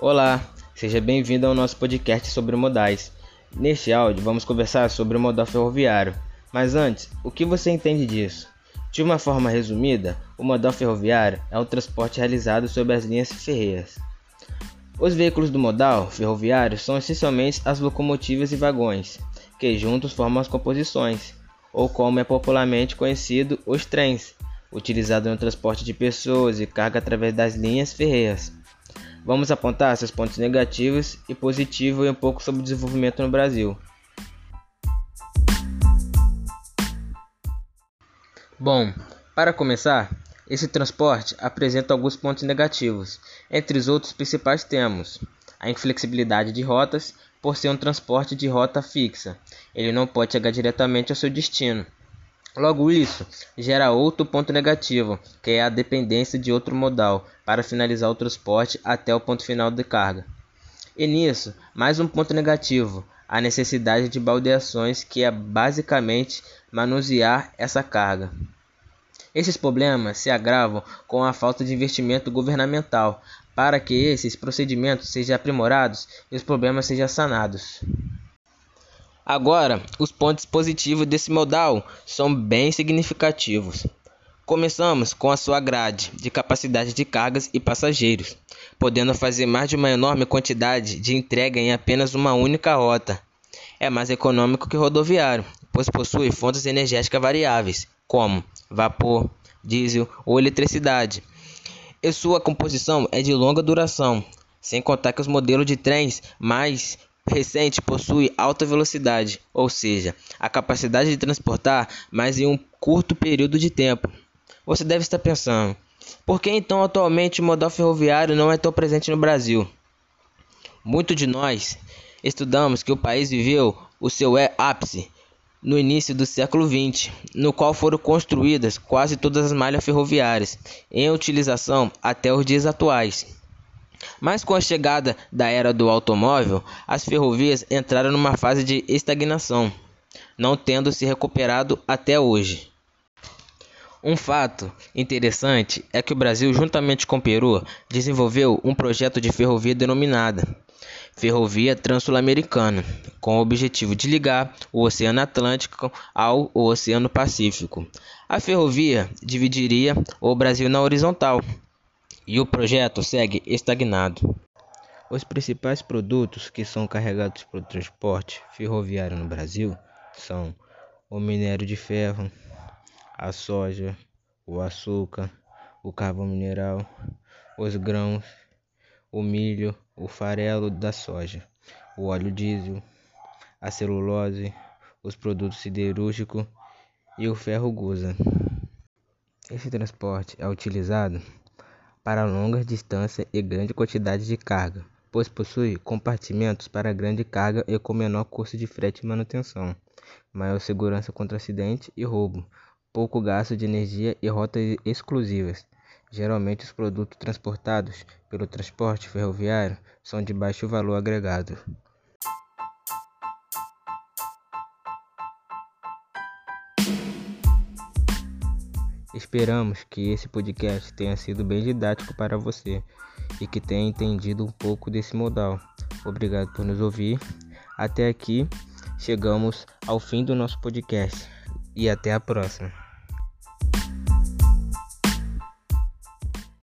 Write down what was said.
Olá, seja bem-vindo ao nosso podcast sobre modais. Neste áudio vamos conversar sobre o modal ferroviário. Mas antes, o que você entende disso? De uma forma resumida, o modal ferroviário é o transporte realizado sobre as linhas ferreiras. Os veículos do modal ferroviário são essencialmente as locomotivas e vagões, que juntos formam as composições, ou como é popularmente conhecido, os trens, utilizado no transporte de pessoas e carga através das linhas ferreiras. Vamos apontar seus pontos negativos e positivos e um pouco sobre o desenvolvimento no Brasil. Bom, para começar, esse transporte apresenta alguns pontos negativos. Entre os outros principais temos a inflexibilidade de rotas, por ser um transporte de rota fixa. Ele não pode chegar diretamente ao seu destino. Logo, isso gera outro ponto negativo, que é a dependência de outro modal para finalizar o transporte até o ponto final de carga. E nisso, mais um ponto negativo, a necessidade de baldeações, que é basicamente manusear essa carga. Esses problemas se agravam com a falta de investimento governamental para que esses procedimentos sejam aprimorados e os problemas sejam sanados. Agora, os pontos positivos desse modal são bem significativos. Começamos com a sua grade de capacidade de cargas e passageiros, podendo fazer mais de uma enorme quantidade de entrega em apenas uma única rota. É mais econômico que rodoviário, pois possui fontes energéticas variáveis, como vapor, diesel ou eletricidade. E sua composição é de longa duração, sem contar que os modelos de trens mais recente possui alta velocidade, ou seja, a capacidade de transportar mais em um curto período de tempo. Você deve estar pensando, por que então atualmente o modal ferroviário não é tão presente no Brasil? Muito de nós estudamos que o país viveu o seu ápice no início do século XX, no qual foram construídas quase todas as malhas ferroviárias em utilização até os dias atuais. Mas com a chegada da era do automóvel, as ferrovias entraram numa fase de estagnação, não tendo se recuperado até hoje. Um fato interessante é que o Brasil, juntamente com o Peru, desenvolveu um projeto de ferrovia denominada Ferrovia Transul-Americana, com o objetivo de ligar o Oceano Atlântico ao Oceano Pacífico. A ferrovia dividiria o Brasil na horizontal, e o projeto segue estagnado. Os principais produtos que são carregados para o transporte ferroviário no Brasil são o minério de ferro, a soja, o açúcar, o carvão mineral, os grãos, o milho, o farelo da soja, o óleo diesel, a celulose, os produtos siderúrgicos e o ferro gusa. Esse transporte é utilizado para longas distâncias e grande quantidade de carga, pois possui compartimentos para grande carga e com menor custo de frete e manutenção, maior segurança contra acidente e roubo, pouco gasto de energia e rotas exclusivas. Geralmente, os produtos transportados pelo transporte ferroviário são de baixo valor agregado. Esperamos que esse podcast tenha sido bem didático para você e que tenha entendido um pouco desse modal. Obrigado por nos ouvir. Até aqui chegamos ao fim do nosso podcast e até a próxima.